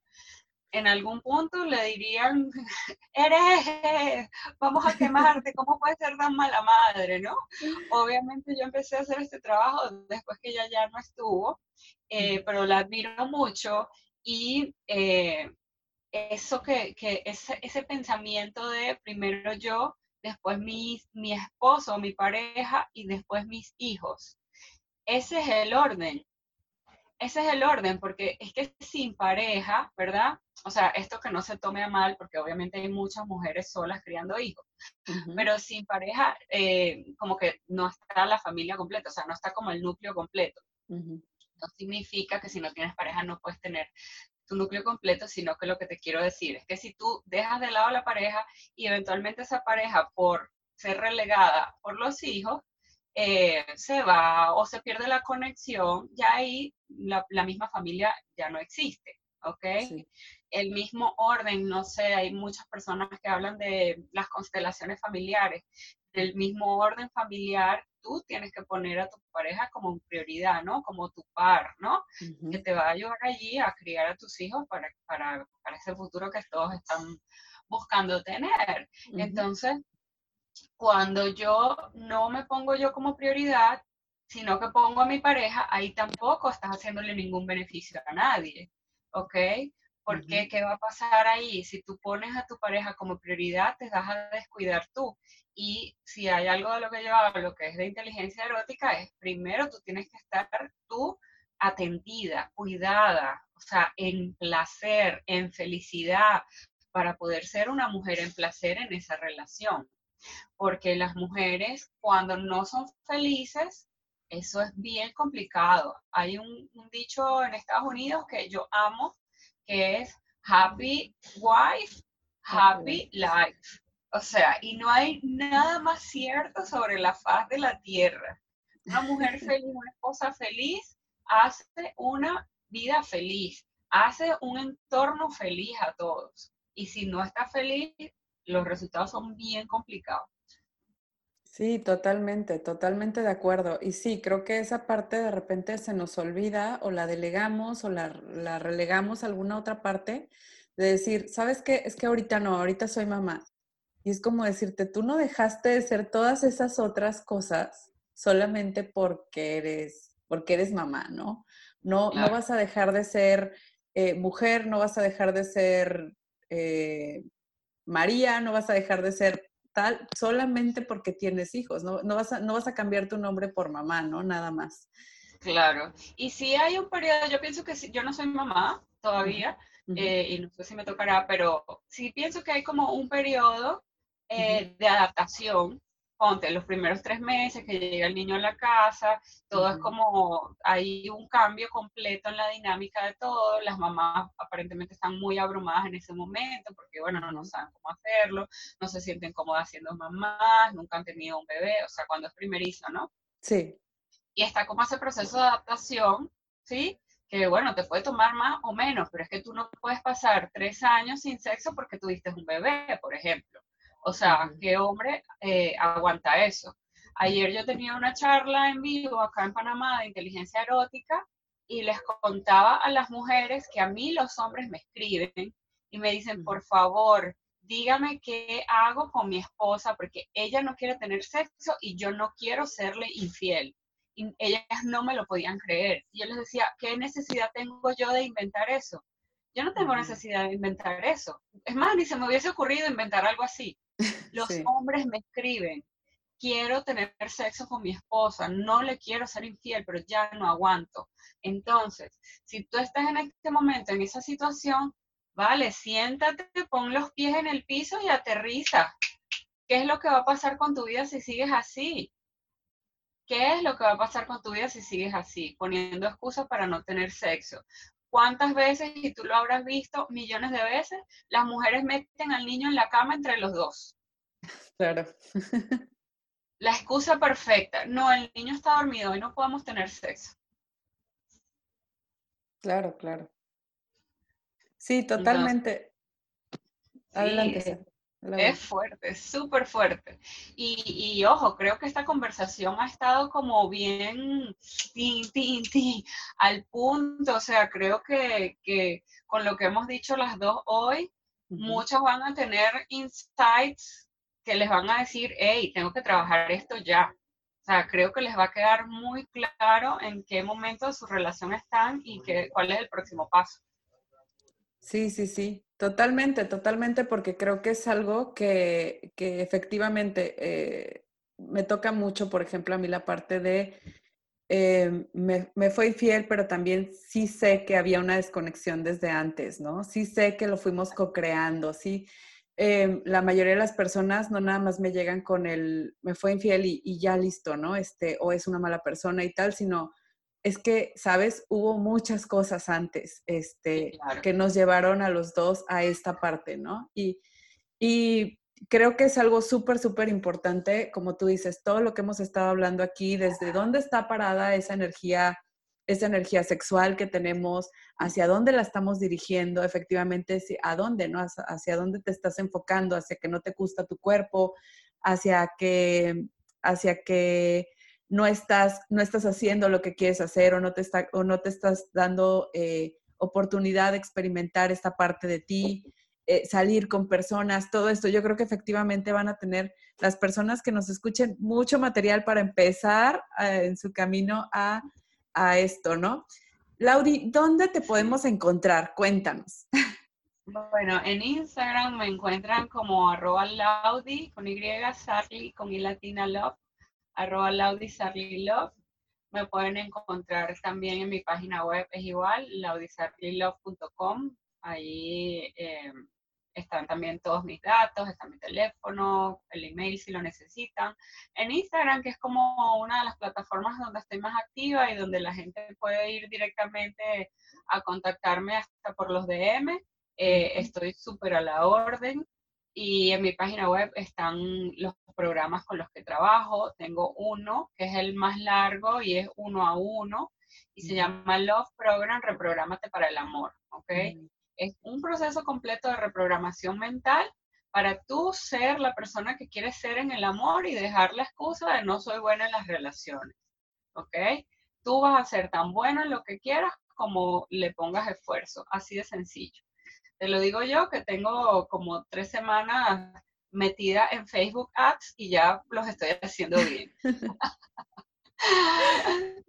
en algún punto le dirían, [laughs] eres, vamos a quemarte, ¿cómo puedes ser tan mala madre, no? Obviamente yo empecé a hacer este trabajo después que ella ya no estuvo, eh, pero la admiro mucho y eh, eso que, que ese, ese, pensamiento de primero yo, después mi, mi esposo, mi pareja y después mis hijos. Ese es el orden. Ese es el orden, porque es que sin pareja, ¿verdad? O sea, esto que no se tome a mal, porque obviamente hay muchas mujeres solas criando hijos, pero sin pareja, eh, como que no está la familia completa, o sea, no está como el núcleo completo. No significa que si no tienes pareja no puedes tener tu núcleo completo, sino que lo que te quiero decir es que si tú dejas de lado a la pareja y eventualmente esa pareja por ser relegada por los hijos, eh, se va o se pierde la conexión, ya ahí la, misma familia ya no existe, ¿ok? El mismo orden, no sé, hay muchas personas que hablan de las constelaciones familiares, del mismo orden familiar tú tienes que poner a tu pareja como prioridad, ¿no? Como tu par, ¿no? Que te va a ayudar allí a criar a tus hijos para, para, para ese futuro que todos están buscando tener. Entonces, cuando yo no me pongo yo como prioridad, sino que pongo a mi pareja, ahí tampoco estás haciéndole ningún beneficio a nadie, ¿ok? Porque, ¿qué va a pasar ahí? Si tú pones a tu pareja como prioridad, te vas a descuidar tú. Y si hay algo de lo que yo hablo que es de inteligencia erótica, es primero tú tienes que estar tú atendida, cuidada, o sea, en placer, en felicidad, para poder ser una mujer en placer en esa relación. Porque las mujeres, cuando no son felices, eso es bien complicado. Hay un, un dicho en Estados Unidos que yo amo, que es happy wife, happy life. O sea, y no hay nada más cierto sobre la faz de la tierra. Una mujer [laughs] feliz, una esposa feliz, hace una vida feliz, hace un entorno feliz a todos. Y si no está feliz, los resultados son bien complicados. Sí, totalmente, totalmente de acuerdo. Y sí, creo que esa parte de repente se nos olvida o la delegamos o la, relegamos a alguna otra parte de decir, ¿sabes qué? Es que ahorita no, ahorita soy mamá. Y es como decirte, tú no dejaste de ser todas esas otras cosas solamente porque eres, porque eres mamá, ¿no? No, no vas a dejar de ser eh, mujer, no vas a dejar de ser eh, María, no vas a dejar de ser solamente porque tienes hijos, no, vas a, no vas a cambiar tu nombre por mamá, ¿no? Nada más. Claro. Y si hay un periodo, yo pienso que si, yo no soy mamá todavía, eh, y no sé si me tocará, pero sí pienso que hay como un periodo eh, de adaptación ponte, los primeros tres meses que llega el niño a la casa, todo es como, hay un cambio completo en la dinámica de todo, las mamás aparentemente están muy abrumadas en ese momento porque, bueno, no, no saben cómo hacerlo, no se sienten cómodas siendo mamás, nunca han tenido un bebé, o sea, cuando es primerizo, ¿no? Sí. Y está como ese proceso de adaptación, ¿sí? que bueno, te puede tomar más o menos, pero es que tú no puedes pasar tres años sin sexo porque tuviste un bebé, por ejemplo. O sea, ¿qué hombre eh, aguanta eso? Ayer yo tenía una charla en vivo acá en Panamá de inteligencia erótica y les contaba a las mujeres que a mí los hombres me escriben y me dicen, por favor, dígame qué hago con mi esposa porque ella no quiere tener sexo y yo no quiero serle infiel. Y ellas no me lo podían creer. Y yo les decía, ¿qué necesidad tengo yo de inventar eso? Yo no tengo necesidad de inventar eso. Es más, ni se me hubiese ocurrido inventar algo así. [laughs] Los hombres me escriben, quiero tener sexo con mi esposa, no le quiero ser infiel, pero ya no aguanto. Entonces, si tú estás en este momento, en esa situación, vale, siéntate, pon los pies en el piso y aterriza. ¿Qué es lo que va a pasar con tu vida si sigues así? ¿Qué es lo que va a pasar con tu vida si sigues así, poniendo excusas para no tener sexo? ¿Cuántas veces, y tú lo habrás visto millones de veces, las mujeres meten al niño en la cama entre los dos? [laughs] Claro. [laughs] La excusa perfecta. No, el niño está dormido y no podemos tener sexo. Claro, claro. Sí, totalmente. Adelante. Es fuerte, súper fuerte. Y, ojo, creo que esta conversación ha estado como bien tin, tin, tin, al punto. O sea, creo que, con lo que hemos dicho las dos hoy, muchas van a tener insights que les van a decir, hey, tengo que trabajar esto ya. O sea, creo que les va a quedar muy claro en qué momento de su relación están y que, cuál es el próximo paso. Sí, sí, sí, totalmente, totalmente, porque creo que es algo que, que efectivamente eh, me toca mucho, por ejemplo, a mí la parte de eh, me, me, fue infiel, pero también sí sé que había una desconexión desde antes, ¿no? Sí sé que lo fuimos co-creando, sí. Eh, la mayoría de las personas no nada más me llegan con el me fue infiel y, y, ya listo, ¿no? Este, o es una mala persona y tal, sino es que, ¿sabes? Hubo muchas cosas antes este, que nos llevaron a los dos a esta parte, ¿no? Y, y creo que es algo súper, súper importante, como tú dices, todo lo que hemos estado hablando aquí, desde dónde está parada esa energía, esa energía sexual que tenemos, hacia dónde la estamos dirigiendo, efectivamente, a dónde, ¿no? Hacia dónde te estás enfocando, hacia que no te gusta tu cuerpo, hacia que, hacia que no estás, no estás haciendo lo que quieres hacer o no te, está, o no te estás dando eh, oportunidad de experimentar esta parte de ti, eh, salir con personas, todo esto. Yo creo que efectivamente van a tener las personas que nos escuchen mucho material para empezar eh, en su camino a, a esto, ¿no? Lauri, ¿dónde te podemos encontrar? Cuéntanos. Bueno, en Instagram me encuentran como arroba laudi con Y, Sarli con I latina love arroba laudisarlylove. Me pueden encontrar también en mi página web, es igual, laudisarlylove.com. Ahí eh, están también todos mis datos, está mi teléfono, el email si lo necesitan. En Instagram, que es como una de las plataformas donde estoy más activa y donde la gente puede ir directamente a contactarme hasta por los DM, eh, estoy súper a la orden. Y en mi página web están los programas con los que trabajo. Tengo uno que es el más largo y es uno a uno y se llama Love Program, Reprográmate para el Amor. ¿ok? Es un proceso completo de reprogramación mental para tú ser la persona que quieres ser en el amor y dejar la excusa de no soy buena en las relaciones. ¿Ok? Tú vas a ser tan bueno en lo que quieras como le pongas esfuerzo. Así de sencillo. Te lo digo yo que tengo como tres semanas metida en Facebook Ads y ya los estoy haciendo bien. [laughs]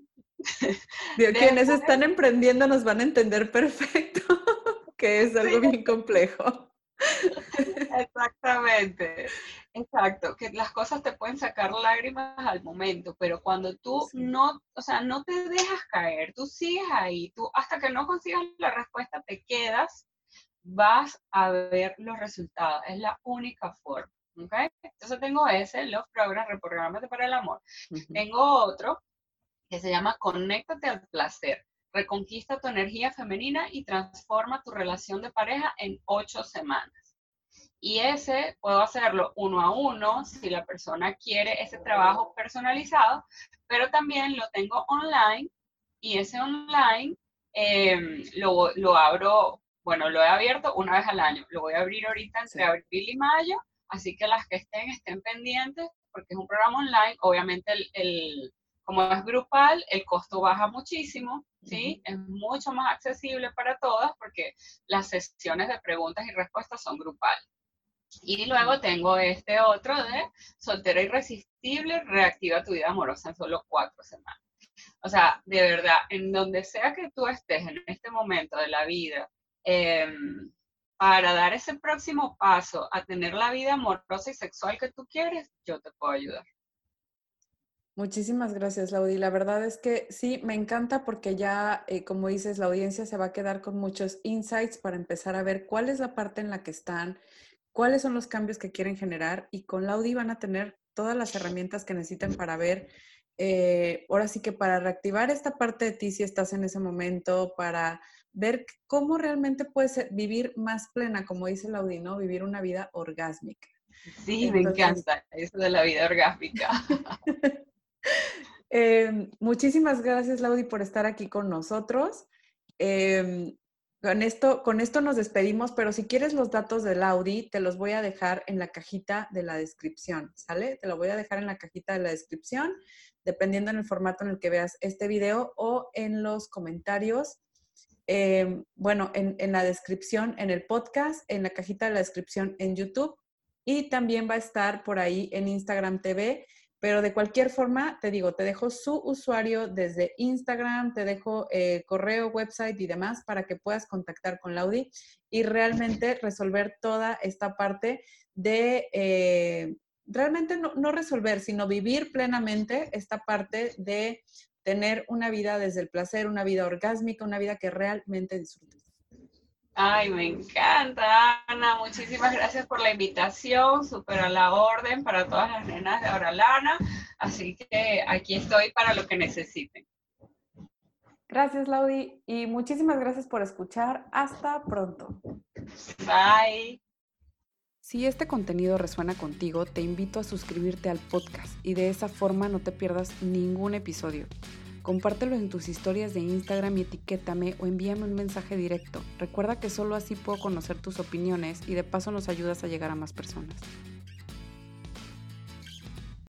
quienes están emprendiendo nos van a entender perfecto [laughs] que es algo bien complejo. Exactamente, exacto, que las cosas te pueden sacar lágrimas al momento, pero cuando tú no, o sea, no te dejas caer, tú sigues ahí, tú hasta que no consigas la respuesta te quedas vas a ver los resultados. Es la única forma. ¿okay? Entonces tengo ese, Love Program, Reprogramate para el Amor. Tengo otro que se llama Conéctate al Placer. Reconquista tu energía femenina y transforma tu relación de pareja en ocho semanas. Y ese puedo hacerlo uno a uno si la persona quiere ese trabajo personalizado, pero también lo tengo online y ese online em, lo, lo abro bueno, lo he abierto una vez al año. Lo voy a abrir ahorita entre abril y mayo, así que las que estén estén pendientes porque es un programa online. Obviamente el, Como es grupal, el costo baja muchísimo, ¿sí? Es mucho más accesible para todas porque las sesiones de preguntas y respuestas son grupales. Y luego tengo este otro de soltera irresistible, reactiva tu vida amorosa en solo cuatro semanas. O sea, de verdad, en donde sea que tú estés en este momento de la vida, em, para dar ese próximo paso a tener la vida amorosa y sexual que tú quieres, yo te puedo ayudar. Muchísimas gracias, Laudi. La verdad es que sí, me encanta porque ya, eh, como dices, la audiencia se va a quedar con muchos insights para empezar a ver cuál es la parte en la que están, cuáles son los cambios que quieren generar y con Laudi van a tener todas las herramientas que necesiten para ver, eh, ahora sí que para reactivar esta parte de ti si estás en ese momento, para ver cómo realmente puedes vivir más plena, como dice Laudi, ¿no? Vivir una vida orgásmica. Sí, me encanta eso de la vida orgásmica. [laughs] Em, muchísimas gracias, Laudi, por estar aquí con nosotros. Em, con esto, con esto nos despedimos, pero si quieres los datos del Audi, te los voy a dejar en la cajita de la descripción, ¿sale? Te lo voy a dejar en la cajita de la descripción, dependiendo en el formato en el que veas este video o en los comentarios. Eh, bueno, en, la descripción, en el podcast, en la cajita de la descripción en YouTube. Y también va a estar por ahí en Instagram TV pero de cualquier forma, te digo, te dejo su usuario desde Instagram, te dejo eh, correo, website y demás para que puedas contactar con Laudi y realmente resolver toda esta parte de, eh, realmente no resolver, sino vivir plenamente esta parte de tener una vida desde el placer, una vida orgásmica, una vida que realmente disfrutes. Ay, me encanta, Ana. Muchísimas gracias por la invitación. Súper a la orden para todas las nenas de Oralana. Así que aquí estoy para lo que necesiten. Gracias, Laudi. Y muchísimas gracias por escuchar. Hasta pronto. Bye. Si este contenido resuena contigo, te invito a suscribirte al podcast y de esa forma no te pierdas ningún episodio. Compártelo en tus historias de Instagram y etiquétame o envíame un mensaje directo. Recuerda que solo así puedo conocer tus opiniones y de paso nos ayudas a llegar a más personas.